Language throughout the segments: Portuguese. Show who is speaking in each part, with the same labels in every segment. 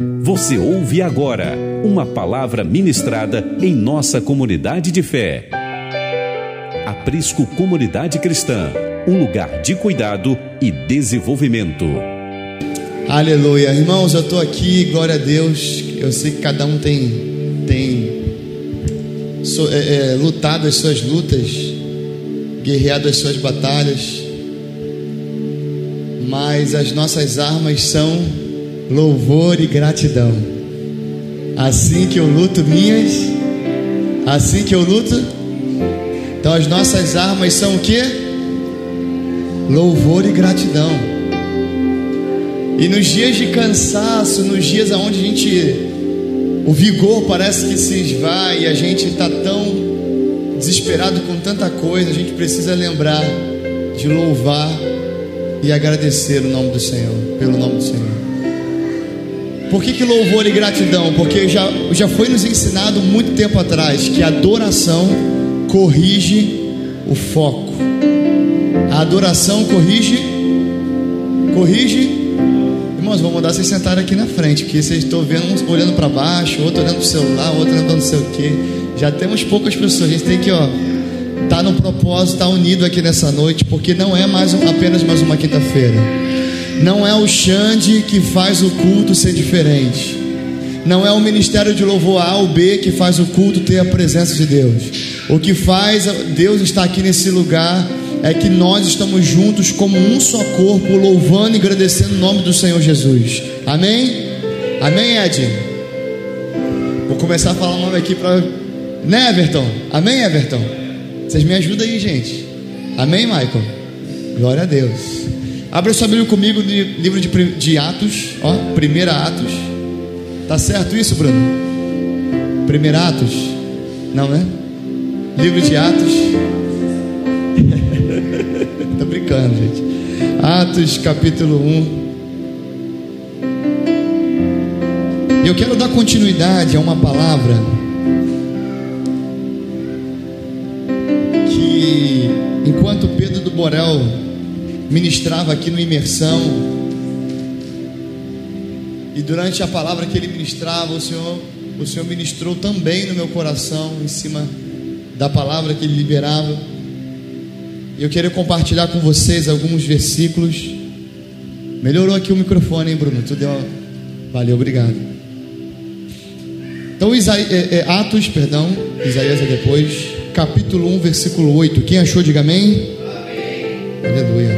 Speaker 1: Você ouve agora uma palavra ministrada em nossa comunidade de fé. Aprisco Comunidade Cristã, um lugar de cuidado e desenvolvimento.
Speaker 2: Aleluia, irmãos, eu estou aqui, glória a Deus. Eu sei que cada um tem tem so, é, é, lutado as suas lutas, guerreado as suas batalhas, mas as nossas armas são louvor e gratidão. Assim que eu luto minhas, assim que eu luto, então as nossas armas são o que? Louvor e gratidão. E nos dias de cansaço, nos dias onde a gente o vigor parece que se esvai e a gente está tão desesperado com tanta coisa, a gente precisa lembrar de louvar e agradecer o nome do Senhor, pelo nome do Senhor. Por que, que louvor e gratidão? Porque já, já foi nos ensinado muito tempo atrás que a adoração corrige o foco. A adoração corrige, corrige. Irmãos, vou mandar vocês sentarem aqui na frente, porque vocês estão vendo uns olhando para baixo, outro olhando para o celular, outro olhando não sei o que. Já temos poucas pessoas. A gente tem que, ó, tá no propósito, tá unido aqui nessa noite, porque não é mais um, apenas mais uma quinta-feira. Não é o Xande que faz o culto ser diferente. Não é o ministério de louvor A ou B que faz o culto ter a presença de Deus. O que faz Deus estar aqui nesse lugar é que nós estamos juntos como um só corpo, louvando e agradecendo o nome do Senhor Jesus. Amém? Amém, Ed? Vou começar a falar o nome aqui para. Né, Everton? Amém, Everton? Vocês me ajudam aí, gente. Amém, Michael? Glória a Deus. Abra sua Bíblia comigo no livro de, de Atos, ó, primeira Atos. Tá certo isso, Bruno? Primeira Atos? Não, né? Livro de Atos. Tô brincando, gente. Atos capítulo 1. Eu quero dar continuidade a uma palavra que, enquanto Pedro do Borel ministrava aqui no imersão. E durante a palavra que ele ministrava, o Senhor, o Senhor ministrou também no meu coração em cima da palavra que ele liberava. E eu quero compartilhar com vocês alguns versículos. Melhorou aqui o microfone, hein, Bruno? Tu deu. Valeu, obrigado. Então, Isaí... é, é, Atos, perdão, Isaías é depois, capítulo 1, versículo 8. Quem achou, diga amém. amém. Aleluia.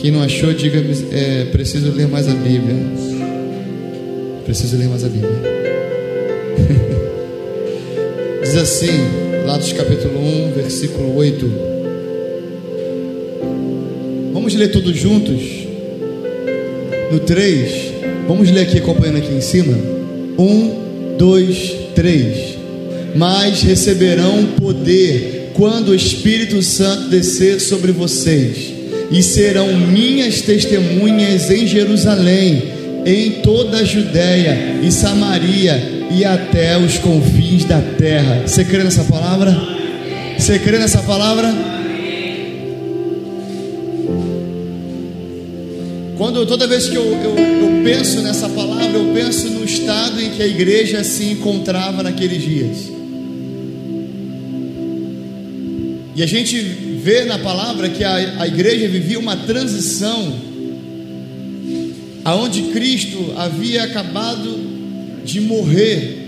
Speaker 2: Quem não achou, diga: é, preciso ler mais a Bíblia. Preciso ler mais a Bíblia. Diz assim, Latos capítulo 1, versículo 8. Vamos ler todos juntos? No 3. Vamos ler aqui, acompanhando aqui em cima. 1, 2, 3. Mas receberão poder quando o Espírito Santo descer sobre vocês e serão minhas testemunhas em Jerusalém, em toda a Judéia e Samaria e até os confins da terra. Você crê nessa palavra? Você crê nessa palavra? Quando toda vez que eu, eu, eu penso nessa palavra, eu penso no estado em que a igreja se encontrava naqueles dias. E a gente vê na palavra que a, a igreja vivia uma transição, aonde Cristo havia acabado de morrer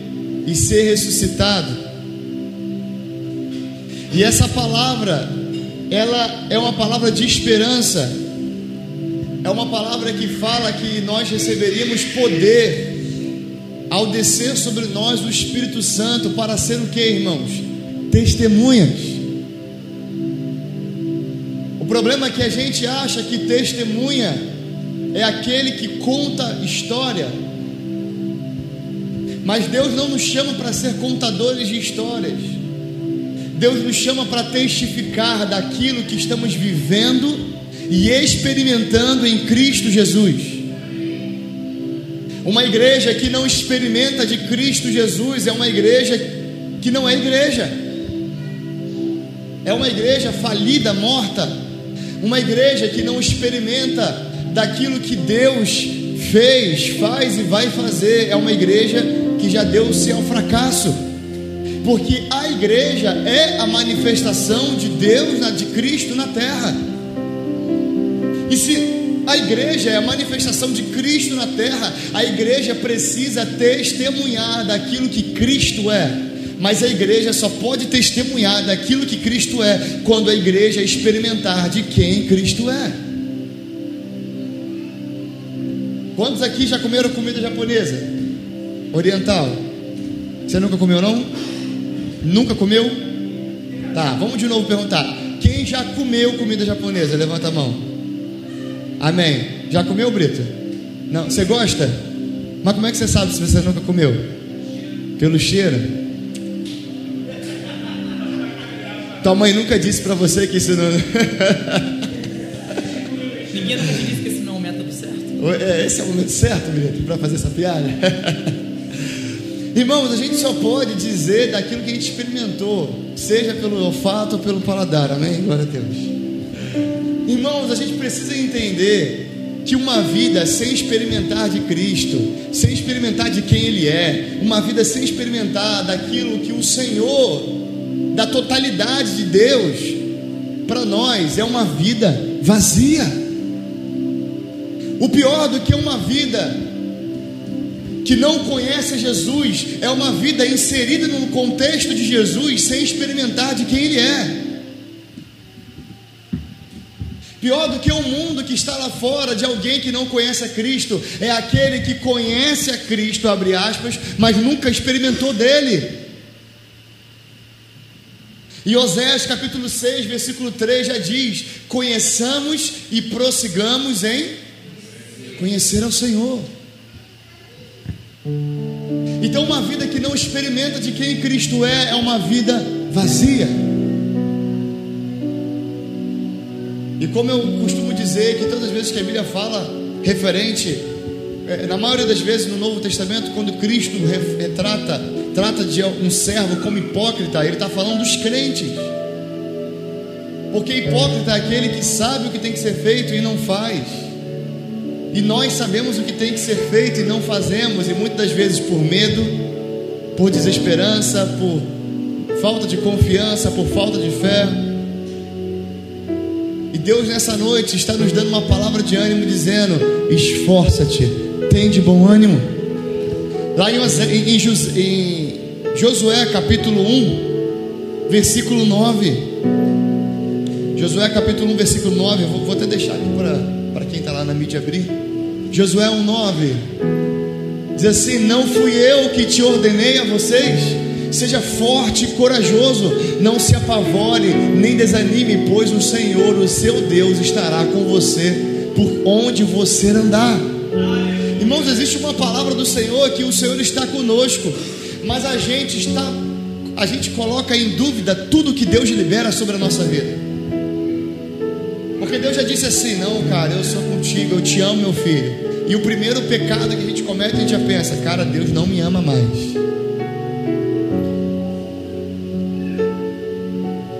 Speaker 2: e ser ressuscitado. E essa palavra, ela é uma palavra de esperança. É uma palavra que fala que nós receberíamos poder ao descer sobre nós o Espírito Santo para ser o que, irmãos? Testemunhas problema é que a gente acha que testemunha é aquele que conta história. Mas Deus não nos chama para ser contadores de histórias. Deus nos chama para testificar daquilo que estamos vivendo e experimentando em Cristo Jesus. Uma igreja que não experimenta de Cristo Jesus é uma igreja que não é igreja. É uma igreja falida, morta, uma igreja que não experimenta daquilo que Deus fez, faz e vai fazer é uma igreja que já deu-se ao fracasso. Porque a igreja é a manifestação de Deus, de Cristo na terra. E se a igreja é a manifestação de Cristo na terra. A igreja precisa testemunhar daquilo que Cristo é. Mas a igreja só pode testemunhar daquilo que Cristo é quando a igreja experimentar de quem Cristo é. Quantos aqui já comeram comida japonesa? Oriental? Você nunca comeu não? Nunca comeu? Tá, vamos de novo perguntar. Quem já comeu comida japonesa? Levanta a mão. Amém. Já comeu, Brito? Não. Você gosta? Mas como é que você sabe se você nunca comeu? Pelo cheiro? Tua mãe nunca disse para você que isso não.
Speaker 3: Ninguém nunca te disse que esse não é o método certo.
Speaker 2: É, esse é o momento certo, Brito, para fazer essa piada? Irmãos, a gente só pode dizer daquilo que a gente experimentou, seja pelo olfato ou pelo paladar, amém? Glória a Deus. Irmãos, a gente precisa entender que uma vida sem experimentar de Cristo, sem experimentar de quem Ele é, uma vida sem experimentar daquilo que o Senhor, da totalidade de Deus, para nós é uma vida vazia. O pior do que uma vida que não conhece Jesus é uma vida inserida no contexto de Jesus sem experimentar de quem Ele é. Pior do que o mundo que está lá fora de alguém que não conhece a Cristo, é aquele que conhece a Cristo, abre aspas, mas nunca experimentou dele. E Oséias capítulo 6, versículo 3 já diz: conheçamos e prossigamos em conhecer ao Senhor. Então, uma vida que não experimenta de quem Cristo é, é uma vida vazia. E como eu costumo dizer que todas as vezes que a Bíblia fala referente, é, na maioria das vezes no Novo Testamento, quando Cristo retrata, trata de um servo como hipócrita, ele está falando dos crentes. Porque hipócrita é aquele que sabe o que tem que ser feito e não faz. E nós sabemos o que tem que ser feito e não fazemos, e muitas vezes por medo, por desesperança, por falta de confiança, por falta de fé. Deus nessa noite está nos dando uma palavra de ânimo, dizendo: esforça-te, tem de bom ânimo. Lá em, em, em Josué capítulo 1, versículo 9. Josué capítulo 1, versículo 9. Vou, vou até deixar aqui para quem está lá na mídia abrir. Josué 1, 9. Diz assim: Não fui eu que te ordenei a vocês Seja forte e corajoso, não se apavore, nem desanime, pois o Senhor, o seu Deus, estará com você por onde você andar. Irmãos, existe uma palavra do Senhor que o Senhor está conosco, mas a gente está, a gente coloca em dúvida tudo que Deus libera sobre a nossa vida. Porque Deus já disse assim: não, cara, eu sou contigo, eu te amo, meu filho. E o primeiro pecado que a gente comete, a gente já pensa: cara, Deus não me ama mais.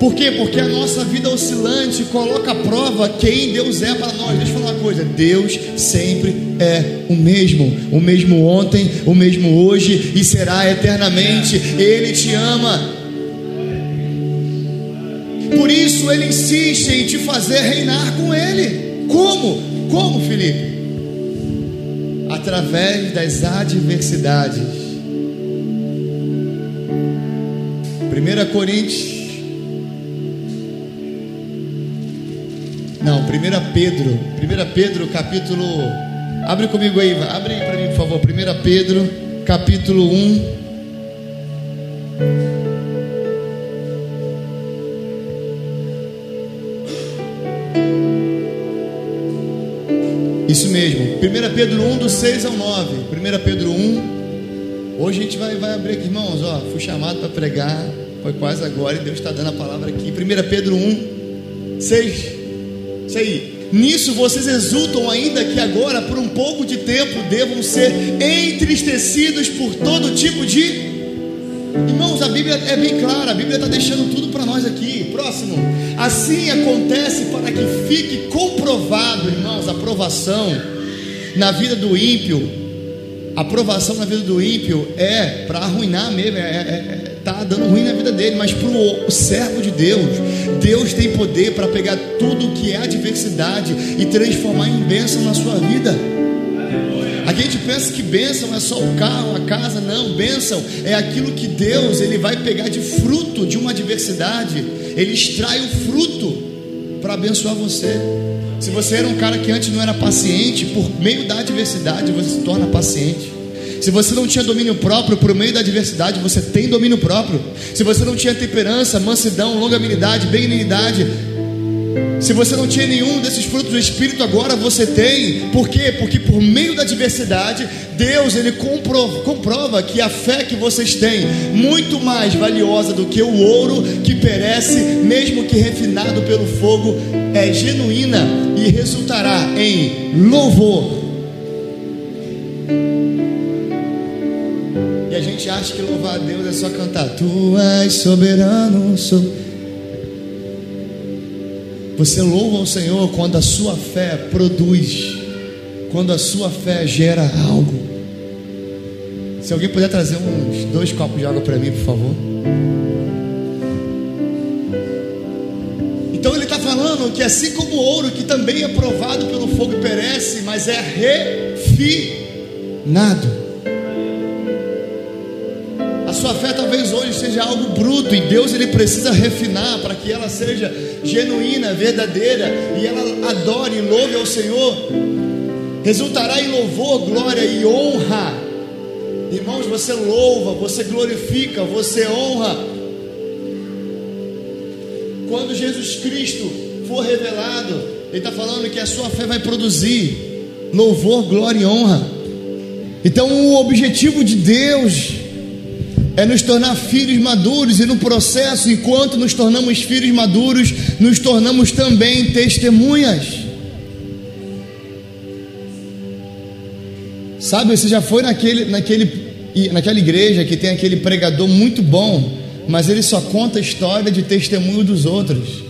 Speaker 2: Por quê? Porque a nossa vida oscilante coloca à prova quem Deus é para nós. Deixa eu falar uma coisa: Deus sempre é o mesmo, o mesmo ontem, o mesmo hoje e será eternamente. Ele te ama. Por isso ele insiste em te fazer reinar com ele. Como? Como, Felipe? Através das adversidades. 1 Coríntios Não, 1 Pedro, 1 Pedro capítulo. Abre comigo aí, abre para mim, por favor. 1 Pedro capítulo 1. Isso mesmo, 1 Pedro 1, do 6 ao 9. 1 Pedro 1. Hoje a gente vai, vai abrir aqui, irmãos. Ó, fui chamado para pregar, foi quase agora e Deus está dando a palavra aqui. 1 Pedro 1, 6 isso aí. Nisso vocês exultam ainda que agora, por um pouco de tempo, devam ser entristecidos por todo tipo de. Irmãos, a Bíblia é bem clara, a Bíblia está deixando tudo para nós aqui. Próximo. Assim acontece para que fique comprovado, irmãos, a provação na vida do ímpio, a aprovação na vida do ímpio é para arruinar mesmo, é, é, é, tá dando ruim na vida dele, mas para o servo de Deus, Deus tem poder para pegar tudo que é adversidade e transformar em bênção na sua vida. A gente pensa que bênção é só o carro, a casa, não, bênção é aquilo que Deus ele vai pegar de fruto de uma adversidade, ele extrai o fruto para abençoar você. Se você era um cara que antes não era paciente, por meio da adversidade você se torna paciente. Se você não tinha domínio próprio, por meio da adversidade você tem domínio próprio. Se você não tinha temperança, mansidão, longanimidade, benignidade, se você não tinha nenhum desses frutos do Espírito, agora você tem. Por quê? Porque por meio da adversidade, Deus ele comprova, comprova que a fé que vocês têm, muito mais valiosa do que o ouro que perece, mesmo que refinado pelo fogo, é genuína e resultará em louvor. E a gente acha que louvar a Deus é só cantar: Tu és soberano, soberano. Você louva o Senhor quando a sua fé produz, quando a sua fé gera algo. Se alguém puder trazer uns dois copos de água para mim, por favor. Então ele está falando que assim como o ouro, que também é provado pelo fogo e perece, mas é refinado sua fé talvez hoje seja algo bruto e Deus ele precisa refinar para que ela seja genuína, verdadeira e ela adore e louve ao Senhor. Resultará em louvor, glória e honra. Irmãos, você louva, você glorifica, você honra. Quando Jesus Cristo for revelado, Ele está falando que a sua fé vai produzir louvor, glória e honra. Então, o objetivo de Deus é nos tornar filhos maduros, e no processo, enquanto nos tornamos filhos maduros, nos tornamos também testemunhas. Sabe, você já foi naquele, naquele, naquela igreja que tem aquele pregador muito bom, mas ele só conta a história de testemunho dos outros.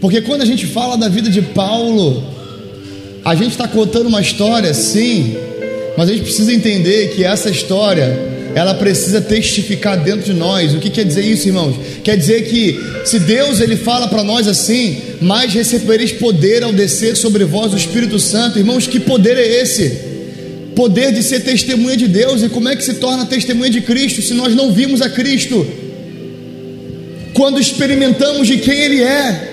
Speaker 2: Porque quando a gente fala da vida de Paulo, a gente está contando uma história, sim, mas a gente precisa entender que essa história, ela precisa testificar dentro de nós. O que quer dizer isso, irmãos? Quer dizer que se Deus ele fala para nós assim, mais recebereis poder ao descer sobre vós o Espírito Santo. Irmãos, que poder é esse? Poder de ser testemunha de Deus. E como é que se torna testemunha de Cristo se nós não vimos a Cristo? Quando experimentamos de quem Ele é.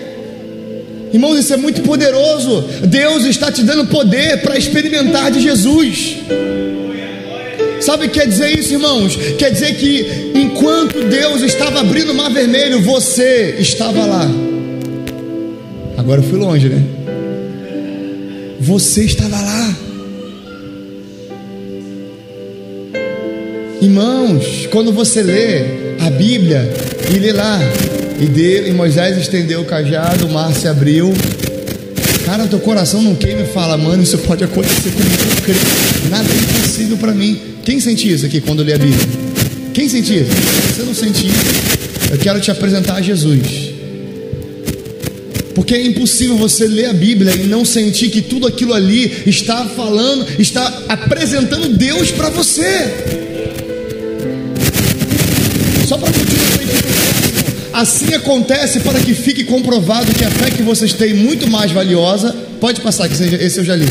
Speaker 2: Irmãos, isso é muito poderoso. Deus está te dando poder para experimentar de Jesus. Sabe o que quer dizer isso, irmãos? Quer dizer que enquanto Deus estava abrindo o mar vermelho, você estava lá. Agora eu fui longe, né? Você estava lá. Irmãos, quando você lê a Bíblia e lê lá e, de, e Moisés estendeu o cajado, o mar se abriu. Cara, teu coração não queima e fala, mano, isso pode acontecer comigo. Eu creio. Nada é impossível para mim. Quem sente isso aqui quando lê a Bíblia? Quem sente isso? Se você não sente isso, eu quero te apresentar a Jesus. Porque é impossível você ler a Bíblia e não sentir que tudo aquilo ali está falando, está apresentando Deus para você. Assim acontece para que fique comprovado que a fé que vocês têm muito mais valiosa. Pode passar, que esse eu já li.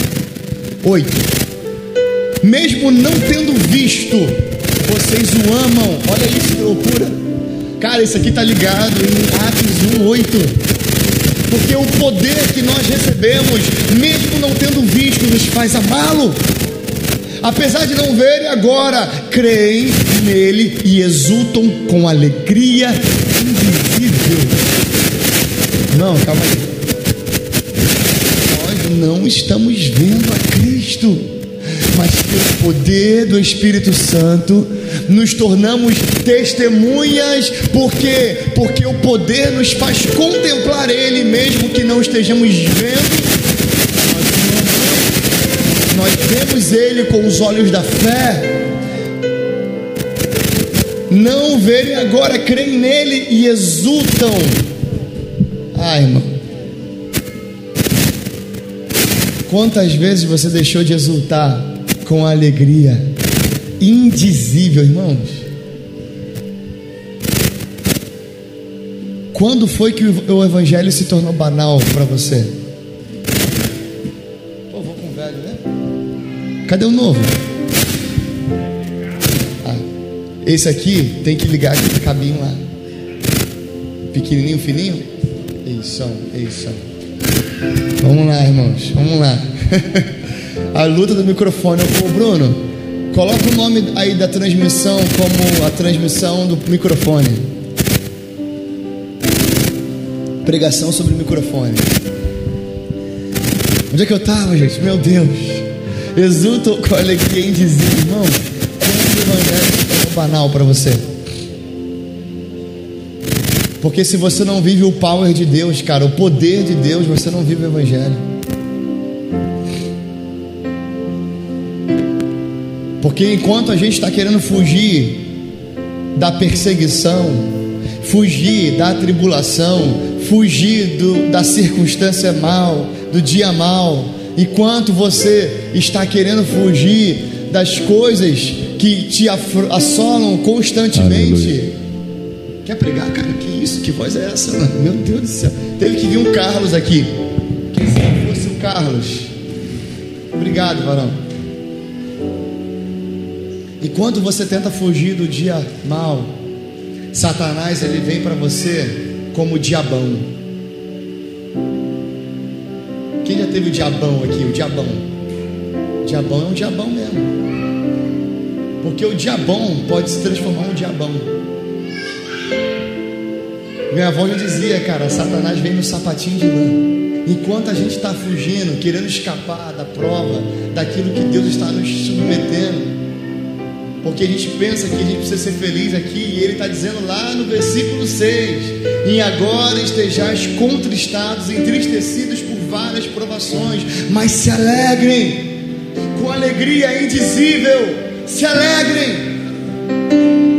Speaker 2: Oito. Mesmo não tendo visto, vocês o amam. Olha isso que loucura. Cara, isso aqui está ligado em Atos 1, 8. Porque o poder que nós recebemos, mesmo não tendo visto, nos faz amá-lo. Apesar de não verem agora, creem nele e exultam com alegria invisível. Não, calma aí. Nós não estamos vendo a Cristo, mas pelo poder do Espírito Santo nos tornamos testemunhas, porque porque o poder nos faz contemplar Ele mesmo que não estejamos vendo. Nós vemos Ele com os olhos da fé não verem agora, creem nele e exultam. Ai, irmão. Quantas vezes você deixou de exultar com alegria indizível, irmãos? Quando foi que o evangelho se tornou banal para você? Cadê o novo? Ah, esse aqui tem que ligar aquele cabinho lá. Pequenininho, fininho? Isso, isso. Vamos lá, irmãos, vamos lá. a luta do microfone. Ô, Bruno, coloca o nome aí da transmissão como a transmissão do microfone. Pregação sobre o microfone. Onde é que eu estava, gente? Meu Deus. Exulto com alegria em dizer, irmão, como o evangelho é banal para você. Porque se você não vive o power de Deus, cara, o poder de Deus, você não vive o evangelho. Porque enquanto a gente está querendo fugir da perseguição, fugir da tribulação, fugir do, da circunstância mal, do dia mal, enquanto você está querendo fugir das coisas que te assolam constantemente. Aleluia. Quer pregar, cara? Que isso? Que voz é essa, mano? Meu Deus do céu. Teve que vir um Carlos aqui. Quem se fosse o Carlos? Obrigado, varão. Enquanto você tenta fugir do dia mal, Satanás ele vem para você como diabão. Quem já teve o diabão aqui? O diabão. O diabão é um diabão mesmo. Porque o diabão pode se transformar em um diabão. Minha avó já dizia, cara, Satanás vem no sapatinho de lã. Enquanto a gente está fugindo, querendo escapar da prova, daquilo que Deus está nos submetendo, porque a gente pensa que a gente precisa ser feliz aqui, e ele está dizendo lá no versículo 6: E agora estejais contristados, entristecidos por várias provações, mas se alegrem com alegria indizível, se alegrem.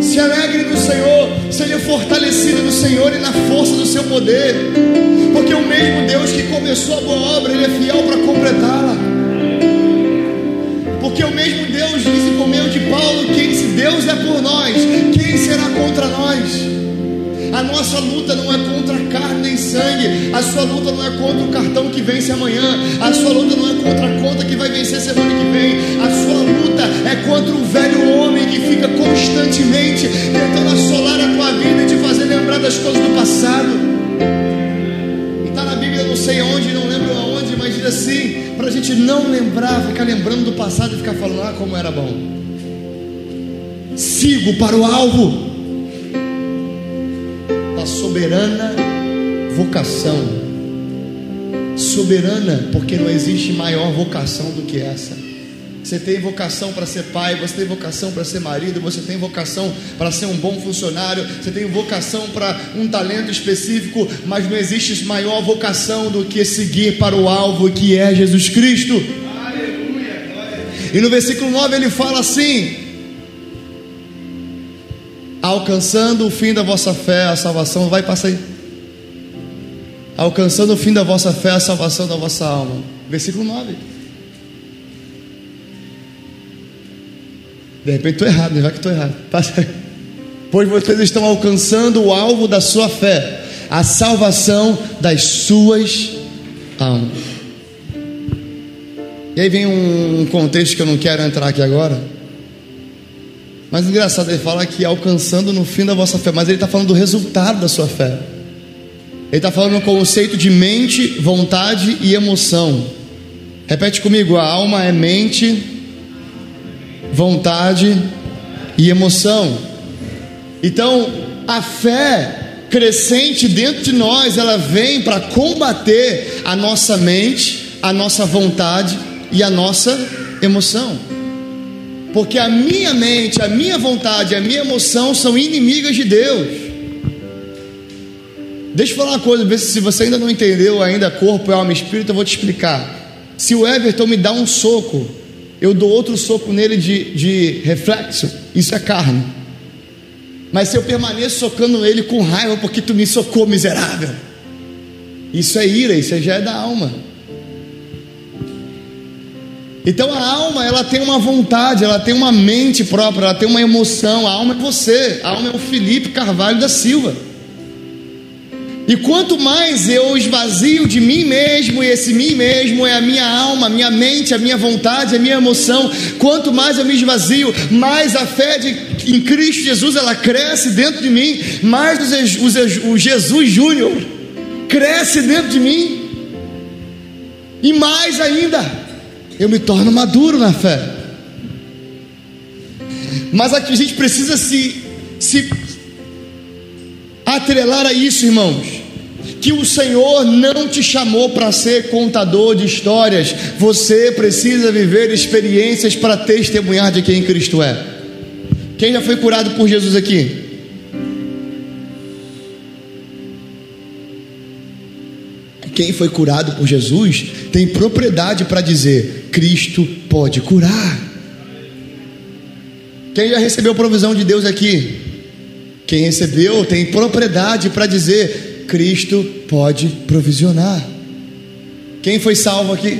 Speaker 2: Se alegrem no Senhor, sejam fortalecidos no Senhor e na força do seu poder, porque o mesmo Deus que começou a boa obra, Ele é fiel para completá-la. Porque o mesmo Deus disse por meio de Paulo: que se Deus é por nós, quem será contra nós? A nossa luta não é contra carne nem sangue, a sua luta não é contra o cartão que vence amanhã, a sua luta não é contra a conta que vai vencer semana que vem, a sua luta é contra o velho homem que fica constantemente tentando assolar a tua vida e te fazer lembrar das coisas do passado. E está na Bíblia, não sei aonde, não lembro aonde, mas diz assim: para a gente não lembrar, ficar lembrando do passado e ficar falando, ah, como era bom. Sigo para o alvo soberana vocação. Soberana, porque não existe maior vocação do que essa. Você tem vocação para ser pai, você tem vocação para ser marido, você tem vocação para ser um bom funcionário, você tem vocação para um talento específico, mas não existe maior vocação do que seguir para o alvo que é Jesus Cristo. Aleluia, e no versículo 9 ele fala assim: alcançando o fim da vossa fé, a salvação, vai passar aí. Alcançando o fim da vossa fé, a salvação da vossa alma. Versículo 9. De repente estou errado, né? vai que estou errado. Passa. Pois vocês estão alcançando o alvo da sua fé, a salvação das suas almas. E aí vem um contexto que eu não quero entrar aqui agora. Mas engraçado, ele fala que alcançando no fim da vossa fé, mas ele está falando do resultado da sua fé. Ele está falando no conceito de mente, vontade e emoção. Repete comigo: a alma é mente, vontade e emoção. Então, a fé crescente dentro de nós, ela vem para combater a nossa mente, a nossa vontade e a nossa emoção. Porque a minha mente, a minha vontade, a minha emoção são inimigas de Deus. Deixa eu falar uma coisa, se você ainda não entendeu ainda corpo, alma e espírito, eu vou te explicar. Se o Everton me dá um soco, eu dou outro soco nele de, de reflexo, isso é carne. Mas se eu permaneço socando ele com raiva porque tu me socou, miserável, isso é ira, isso já é da alma. Então a alma, ela tem uma vontade, ela tem uma mente própria, ela tem uma emoção. A alma é você, a alma é o Felipe Carvalho da Silva. E quanto mais eu esvazio de mim mesmo, e esse mim mesmo é a minha alma, a minha mente, a minha vontade, a minha emoção, quanto mais eu me esvazio, mais a fé de, em Cristo Jesus ela cresce dentro de mim, mais o, o Jesus Júnior cresce dentro de mim, e mais ainda, eu me torno maduro na fé. Mas a gente precisa se, se atrelar a isso, irmãos. Que o Senhor não te chamou para ser contador de histórias, você precisa viver experiências para testemunhar de quem Cristo é. Quem já foi curado por Jesus aqui? Quem foi curado por Jesus tem propriedade para dizer: Cristo pode curar. Quem já recebeu provisão de Deus aqui? Quem recebeu tem propriedade para dizer: Cristo pode provisionar. Quem foi salvo aqui?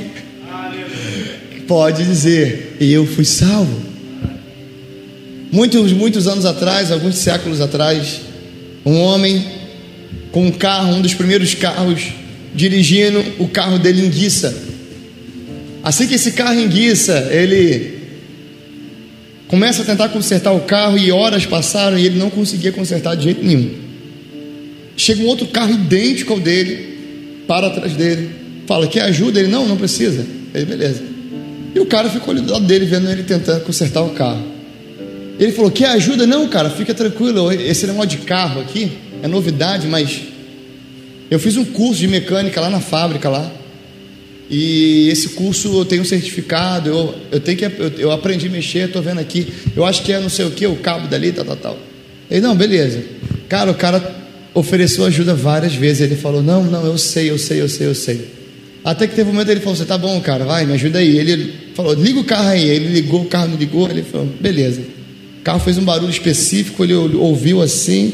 Speaker 2: Pode dizer: Eu fui salvo. Muitos, muitos anos atrás, alguns séculos atrás, um homem com um carro, um dos primeiros carros, dirigindo o carro dele enguiça. Assim que esse carro enguiça, ele Começa a tentar consertar o carro e horas passaram e ele não conseguia consertar de jeito nenhum. Chega um outro carro idêntico ao dele, para atrás dele, fala: Quer ajuda? Ele: Não, não precisa. Ele, beleza. E o cara ficou ali do lado dele, vendo ele tentando consertar o carro. Ele falou: Quer ajuda? Não, cara, fica tranquilo. Esse negócio de carro aqui é novidade, mas eu fiz um curso de mecânica lá na fábrica lá. E esse curso eu tenho um certificado, eu, eu tenho que eu, eu aprendi a mexer, estou vendo aqui. Eu acho que é não sei o que, o cabo dali, tal, tal, tal. Ele, não, beleza. Cara, o cara ofereceu ajuda várias vezes. Ele falou, não, não, eu sei, eu sei, eu sei, eu sei. Até que teve um momento ele falou, você tá bom, cara, vai, me ajuda aí. Ele falou, liga o carro aí. Ele ligou, o carro não ligou. Ele falou, beleza. O carro fez um barulho específico, ele ouviu assim,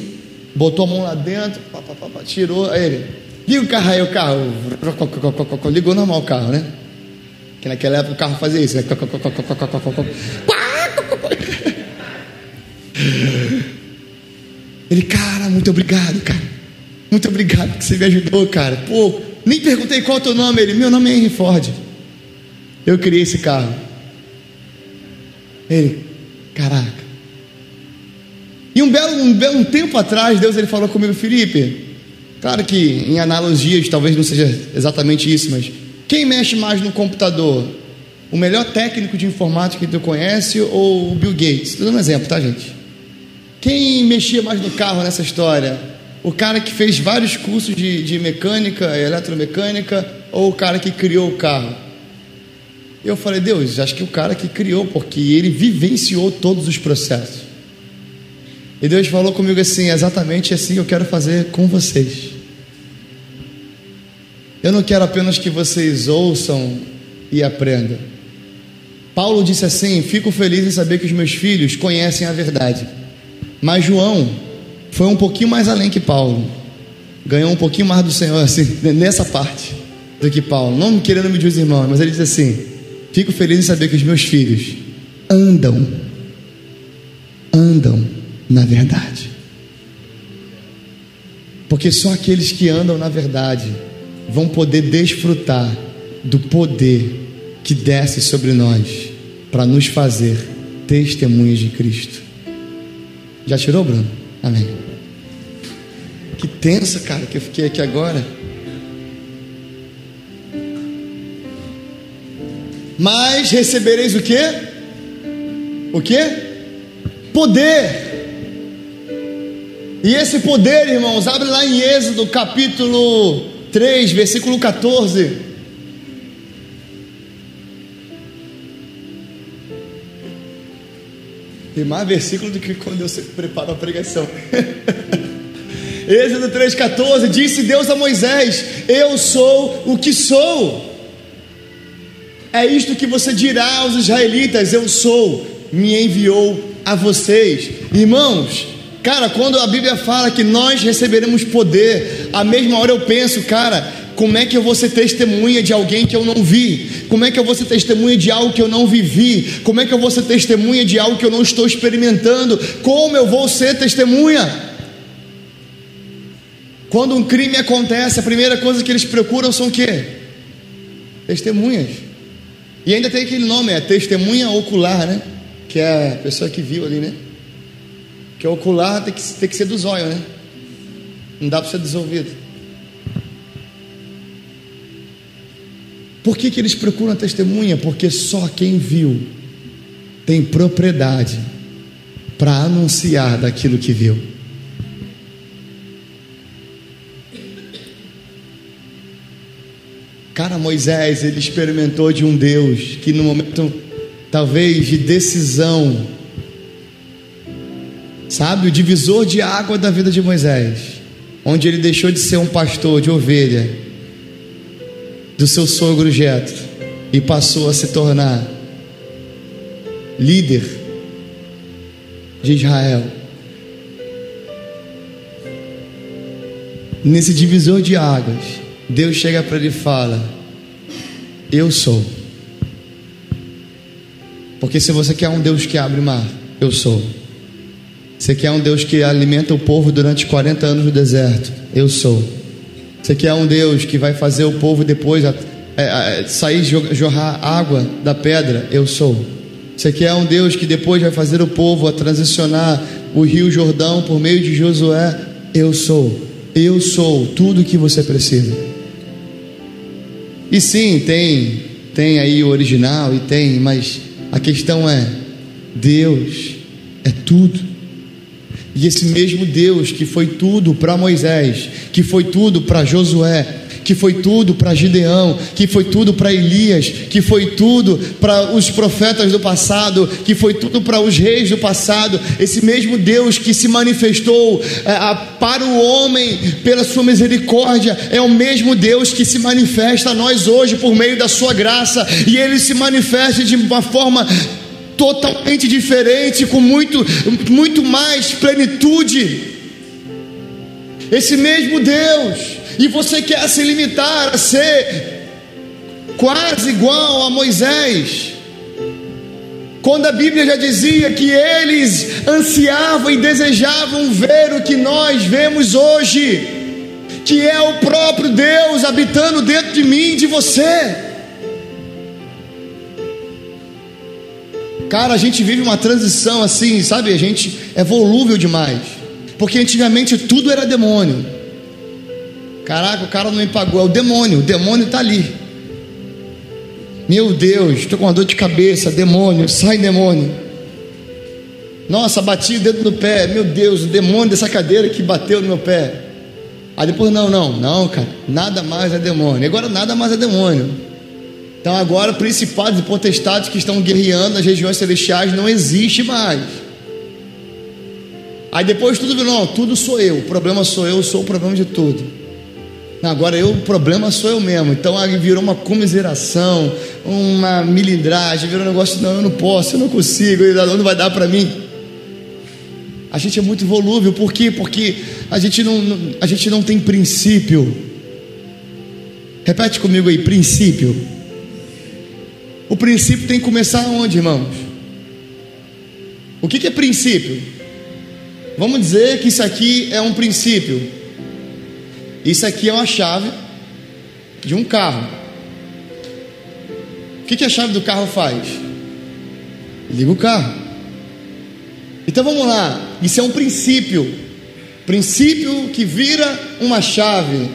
Speaker 2: botou a mão lá dentro, pá, pá, pá, tirou. Aí ele, Liga o carro aí, o carro. Ligou normal o carro, né? Que naquela época o carro fazia isso, né? Ele, cara, muito obrigado, cara. Muito obrigado que você me ajudou, cara. Pô, nem perguntei qual é o teu nome. Ele, meu nome é Henry Ford. Eu criei esse carro. Ele, caraca. Um um tempo atrás, Deus ele falou comigo, Felipe, Claro que em analogias talvez não seja exatamente isso, mas quem mexe mais no computador? O melhor técnico de informática que tu conhece ou o Bill Gates? Estou dando um exemplo, tá, gente? Quem mexia mais no carro nessa história? O cara que fez vários cursos de, de mecânica, eletromecânica, ou o cara que criou o carro? Eu falei, Deus, acho que o cara que criou, porque ele vivenciou todos os processos. E Deus falou comigo assim: exatamente assim eu quero fazer com vocês. Eu não quero apenas que vocês ouçam e aprendam. Paulo disse assim: Fico feliz em saber que os meus filhos conhecem a verdade. Mas João foi um pouquinho mais além que Paulo. Ganhou um pouquinho mais do Senhor, assim, nessa parte, do que Paulo. Não querendo me dizer irmãos, mas ele diz assim: Fico feliz em saber que os meus filhos andam, andam na verdade. Porque só aqueles que andam na verdade vão poder desfrutar do poder que desce sobre nós para nos fazer testemunhas de Cristo. Já tirou, Bruno? Amém. Que tensa, cara, que eu fiquei aqui agora. Mas recebereis o quê? O quê? Poder e esse poder, irmãos, abre lá em Êxodo capítulo 3, versículo 14. Tem mais versículo do que quando eu preparo a pregação. Êxodo 3,14 disse Deus a Moisés: Eu sou o que sou. É isto que você dirá aos israelitas: Eu sou, me enviou a vocês. Irmãos, Cara, quando a Bíblia fala que nós receberemos poder, a mesma hora eu penso, cara, Como é que eu vou ser testemunha de alguém que eu não vi? Como é que eu vou ser testemunha de algo que eu não vivi? Como é que eu vou ser testemunha de algo que eu não estou experimentando? Como eu vou ser testemunha? Quando um crime acontece, a primeira coisa que eles procuram são o quê? Testemunhas. E ainda tem aquele nome, é testemunha ocular, né? Que é a pessoa que viu ali, né? Que ocular tem que, tem que ser dos olhos, né? Não dá para ser dos ouvidos. Por que, que eles procuram a testemunha? Porque só quem viu tem propriedade para anunciar daquilo que viu. Cara, Moisés, ele experimentou de um Deus que no momento, talvez, de decisão, sabe, o divisor de água da vida de Moisés, onde ele deixou de ser um pastor de ovelha do seu sogro Jetro e passou a se tornar líder de Israel. Nesse divisor de águas, Deus chega para ele e fala: Eu sou. Porque se você quer um Deus que abre mar, eu sou. Você quer um Deus que alimenta o povo durante 40 anos no deserto, eu sou. Você quer um Deus que vai fazer o povo depois é, é, sair jorrar água da pedra, eu sou. Você quer um Deus que depois vai fazer o povo a transicionar o rio Jordão por meio de Josué, eu sou. Eu sou tudo o que você precisa. E sim, tem, tem aí o original e tem, mas a questão é: Deus é tudo. E esse mesmo Deus que foi tudo para Moisés, que foi tudo para Josué, que foi tudo para Gideão, que foi tudo para Elias, que foi tudo para os profetas do passado, que foi tudo para os reis do passado. Esse mesmo Deus que se manifestou é, para o homem pela sua misericórdia, é o mesmo Deus que se manifesta a nós hoje por meio da sua graça, e ele se manifesta de uma forma totalmente diferente, com muito, muito mais plenitude. Esse mesmo Deus e você quer se limitar a ser quase igual a Moisés, quando a Bíblia já dizia que eles ansiavam e desejavam ver o que nós vemos hoje, que é o próprio Deus habitando dentro de mim e de você. Cara, a gente vive uma transição assim, sabe? A gente é volúvel demais, porque antigamente tudo era demônio. Caraca, o cara não me pagou. É o demônio, o demônio está ali. Meu Deus, estou com uma dor de cabeça. Demônio, sai demônio. Nossa, bati o dedo no pé. Meu Deus, o demônio dessa cadeira que bateu no meu pé. Aí depois, não, não, não, cara, nada mais é demônio. Agora nada mais é demônio. Então agora principados e potestades que estão guerreando nas regiões celestiais não existe mais. Aí depois tudo, não, tudo sou eu. O problema sou eu, sou o problema de tudo. Agora eu, o problema sou eu mesmo. Então aí virou uma comiseração, uma milindragem, virou um negócio, não, eu não posso, eu não consigo, não vai dar para mim. A gente é muito volúvel, por quê? Porque a gente não, a gente não tem princípio. Repete comigo aí, princípio. O princípio tem que começar onde, irmãos? O que, que é princípio? Vamos dizer que isso aqui é um princípio. Isso aqui é uma chave de um carro. O que, que a chave do carro faz? Liga o carro. Então vamos lá. Isso é um princípio. Princípio que vira uma chave.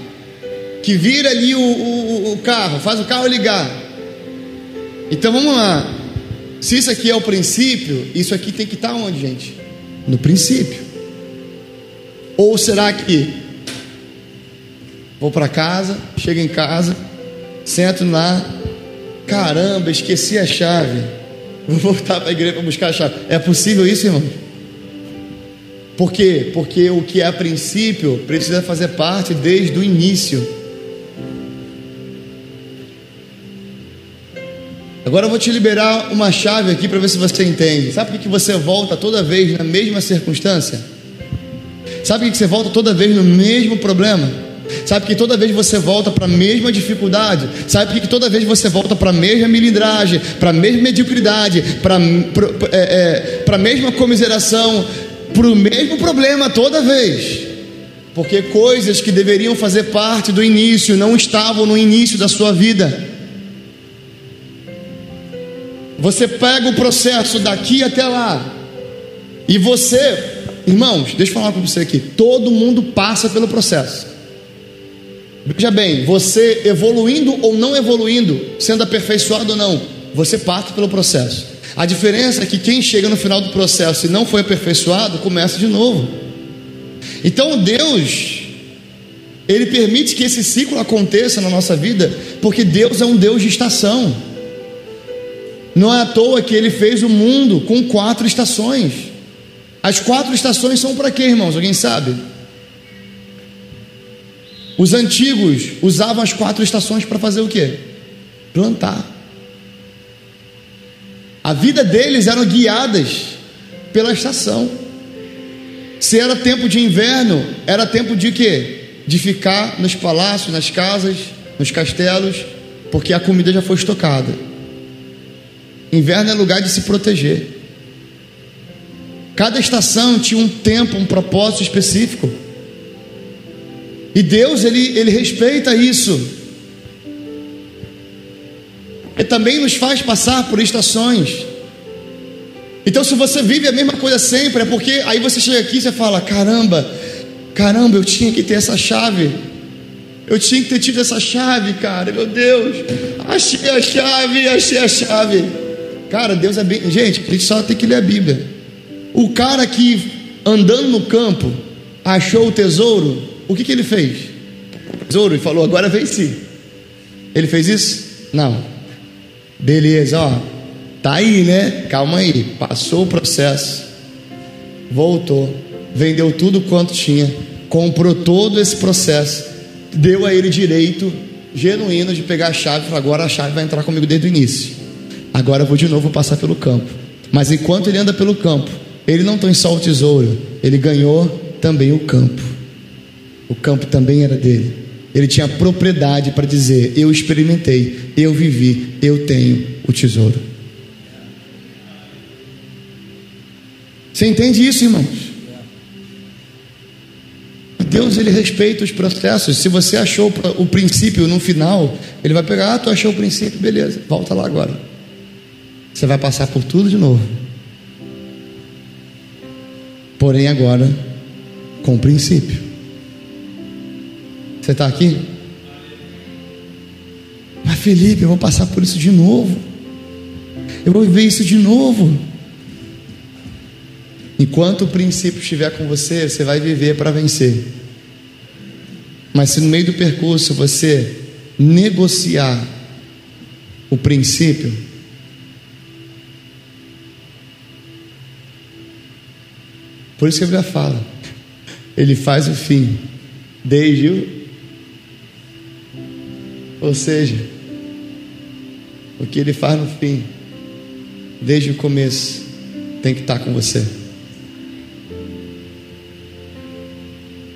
Speaker 2: Que vira ali o, o, o carro, faz o carro ligar. Então vamos lá. Se isso aqui é o princípio, isso aqui tem que estar onde, gente? No princípio. Ou será que Vou para casa, chego em casa, sento lá, caramba, esqueci a chave. Vou voltar para a igreja para buscar a chave. É possível isso, irmão? Por quê? Porque o que é princípio precisa fazer parte desde o início. Agora eu vou te liberar uma chave aqui para ver se você entende. Sabe por que você volta toda vez na mesma circunstância? Sabe por que você volta toda vez no mesmo problema? Sabe que toda vez você volta para a mesma dificuldade? Sabe que toda vez você volta para a mesma milindragem, para a mesma mediocridade, para é, é, a mesma comiseração, para o mesmo problema toda vez? Porque coisas que deveriam fazer parte do início não estavam no início da sua vida. Você pega o processo daqui até lá, e você, irmãos, deixa eu falar com você aqui: todo mundo passa pelo processo. Veja bem, você evoluindo ou não evoluindo, sendo aperfeiçoado ou não, você passa pelo processo. A diferença é que quem chega no final do processo e não foi aperfeiçoado, começa de novo. Então Deus, Ele permite que esse ciclo aconteça na nossa vida, porque Deus é um Deus de estação. Não é à toa que Ele fez o mundo com quatro estações. As quatro estações são para quê, irmãos? Alguém sabe? Os antigos usavam as quatro estações para fazer o quê? Plantar. A vida deles eram guiadas pela estação. Se era tempo de inverno, era tempo de quê? De ficar nos palácios, nas casas, nos castelos, porque a comida já foi estocada. Inverno é lugar de se proteger. Cada estação tinha um tempo, um propósito específico. E Deus, ele, ele respeita isso. E também nos faz passar por estações. Então, se você vive a mesma coisa sempre, é porque aí você chega aqui e você fala: caramba, caramba, eu tinha que ter essa chave. Eu tinha que ter tido essa chave, cara. Meu Deus, achei a chave, achei a chave. Cara, Deus é bem. Gente, a gente só tem que ler a Bíblia. O cara que andando no campo achou o tesouro, o que, que ele fez? Tesouro e falou: Agora venci. Ele fez isso? Não. Beleza, ó. Tá aí, né? Calma aí. Passou o processo. Voltou. Vendeu tudo quanto tinha. Comprou todo esse processo. Deu a ele direito genuíno de pegar a chave. Agora a chave vai entrar comigo desde o início. Agora eu vou de novo passar pelo campo. Mas enquanto ele anda pelo campo, ele não tem só o tesouro, ele ganhou também o campo. O campo também era dele. Ele tinha propriedade para dizer: Eu experimentei, eu vivi, eu tenho o tesouro. Você entende isso, irmãos? Deus ele respeita os processos. Se você achou o princípio no final, ele vai pegar, ah, tu achou o princípio, beleza, volta lá agora. Você vai passar por tudo de novo. Porém agora com o princípio. Você está aqui? Mas Felipe, eu vou passar por isso de novo. Eu vou viver isso de novo. Enquanto o princípio estiver com você, você vai viver para vencer. Mas se no meio do percurso você negociar o princípio, por isso que a Bíblia fala: Ele faz o fim desde o ou seja, o que ele faz no fim, desde o começo, tem que estar com você.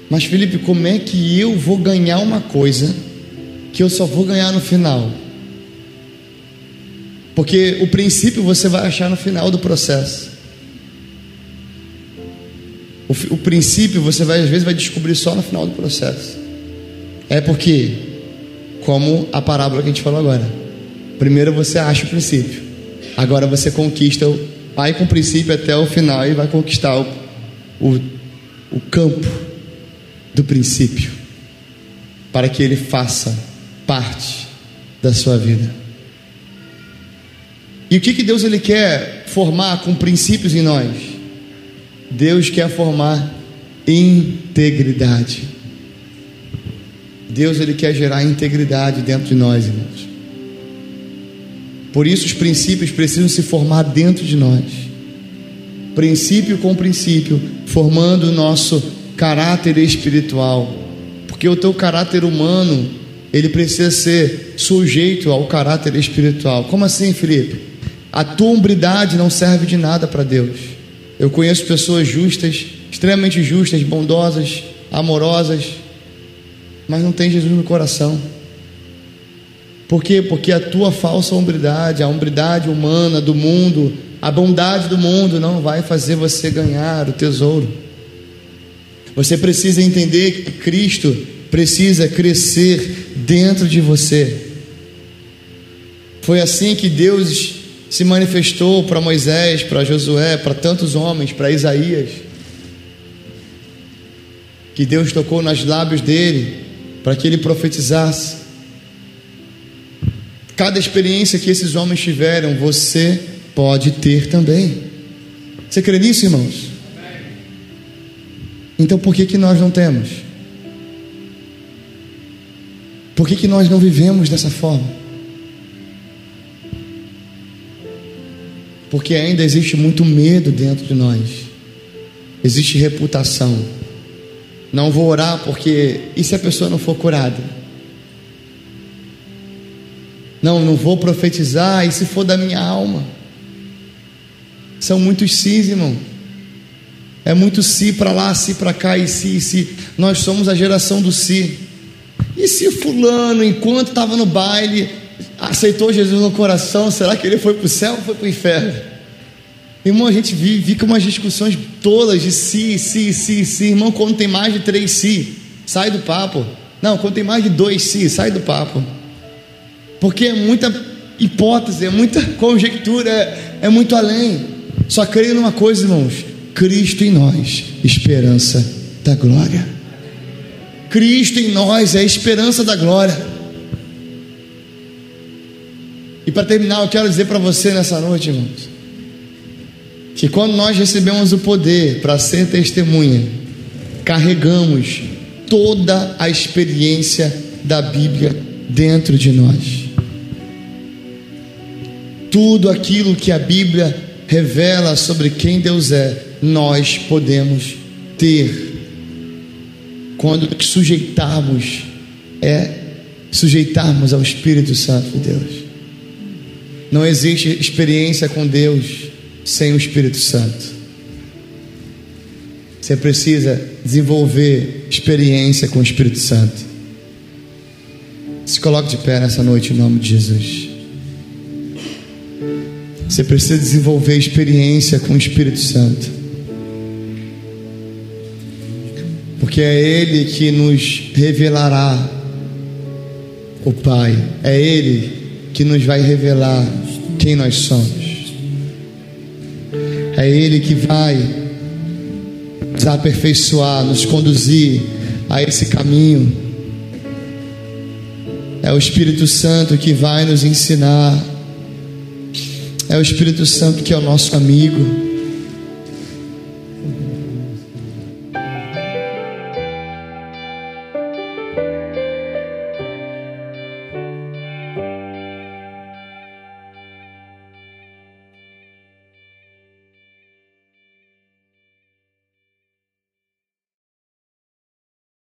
Speaker 2: Mas Felipe, como é que eu vou ganhar uma coisa que eu só vou ganhar no final? Porque o princípio você vai achar no final do processo. O, o princípio você vai às vezes vai descobrir só no final do processo. É porque como a parábola que a gente falou agora. Primeiro você acha o princípio, agora você conquista, vai com o princípio até o final e vai conquistar o, o, o campo do princípio, para que ele faça parte da sua vida. E o que, que Deus ele quer formar com princípios em nós? Deus quer formar integridade. Deus ele quer gerar integridade dentro de nós, irmãos. Por isso os princípios precisam se formar dentro de nós. Princípio com princípio, formando o nosso caráter espiritual. Porque o teu caráter humano, ele precisa ser sujeito ao caráter espiritual. Como assim, Felipe? A tua umbridade não serve de nada para Deus. Eu conheço pessoas justas, extremamente justas, bondosas, amorosas, mas não tem Jesus no coração. Por quê? Porque a tua falsa hombridade, a hombridade humana do mundo, a bondade do mundo não vai fazer você ganhar o tesouro. Você precisa entender que Cristo precisa crescer dentro de você. Foi assim que Deus se manifestou para Moisés, para Josué, para tantos homens, para Isaías. Que Deus tocou nos lábios dele para que ele profetizasse. Cada experiência que esses homens tiveram, você pode ter também. Você crê nisso, irmãos? Então por que, que nós não temos? Por que, que nós não vivemos dessa forma? Porque ainda existe muito medo dentro de nós, existe reputação. Não vou orar porque e se a pessoa não for curada? Não, não vou profetizar e se for da minha alma? São muitos sis, irmão. É muito si para lá, si para cá e si, e si. Nós somos a geração do si. E se fulano, enquanto estava no baile, aceitou Jesus no coração, será que ele foi para o céu ou foi para o inferno? Irmão, a gente vive, com umas discussões todas de si, si, si, si. Irmão, quando tem mais de três si, sai do papo. Não, quando tem mais de dois si, sai do papo. Porque é muita hipótese, é muita conjectura, é, é muito além. Só creio numa coisa, irmãos: Cristo em nós, esperança da glória. Cristo em nós é a esperança da glória. E para terminar, eu quero dizer para você nessa noite, irmãos, que quando nós recebemos o poder para ser testemunha, carregamos toda a experiência da Bíblia dentro de nós. Tudo aquilo que a Bíblia revela sobre quem Deus é, nós podemos ter quando sujeitarmos é sujeitarmos ao Espírito Santo de Deus. Não existe experiência com Deus sem o Espírito Santo. Você precisa desenvolver experiência com o Espírito Santo. Se coloque de pé nessa noite em nome de Jesus. Você precisa desenvolver experiência com o Espírito Santo. Porque é Ele que nos revelará o Pai. É Ele que nos vai revelar quem nós somos. É Ele que vai nos aperfeiçoar, nos conduzir a esse caminho. É o Espírito Santo que vai nos ensinar. É o Espírito Santo que é o nosso amigo.